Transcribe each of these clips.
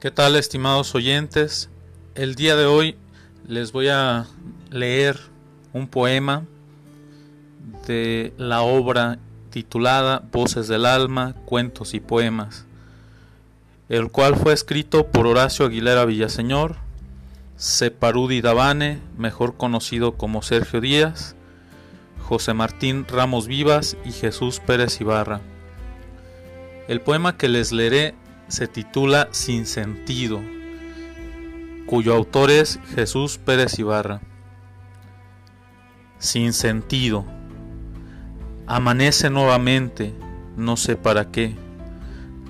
¿Qué tal estimados oyentes? El día de hoy les voy a leer un poema de la obra titulada Voces del Alma, Cuentos y Poemas, el cual fue escrito por Horacio Aguilera Villaseñor, Separudi Davane, mejor conocido como Sergio Díaz, José Martín Ramos Vivas y Jesús Pérez Ibarra. El poema que les leeré se titula Sin sentido, cuyo autor es Jesús Pérez Ibarra. Sin sentido. Amanece nuevamente, no sé para qué.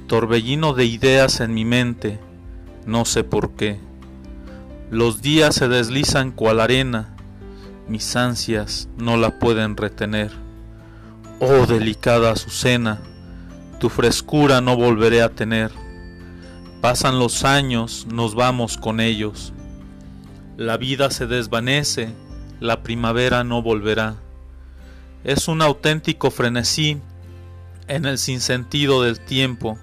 Torbellino de ideas en mi mente, no sé por qué. Los días se deslizan cual arena, mis ansias no la pueden retener. Oh delicada Azucena, tu frescura no volveré a tener Pasan los años, nos vamos con ellos. La vida se desvanece, la primavera no volverá. Es un auténtico frenesí en el sinsentido del tiempo.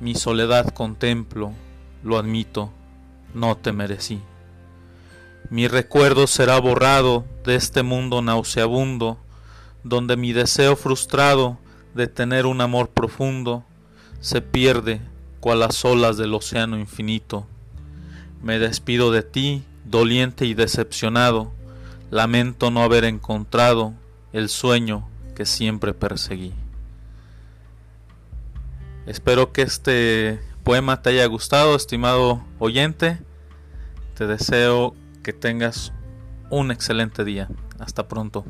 Mi soledad contemplo, lo admito, no te merecí. Mi recuerdo será borrado de este mundo nauseabundo, donde mi deseo frustrado de tener un amor profundo se pierde cual las olas del océano infinito. Me despido de ti, doliente y decepcionado, lamento no haber encontrado el sueño que siempre perseguí. Espero que este poema te haya gustado, estimado oyente. Te deseo que tengas un excelente día. Hasta pronto.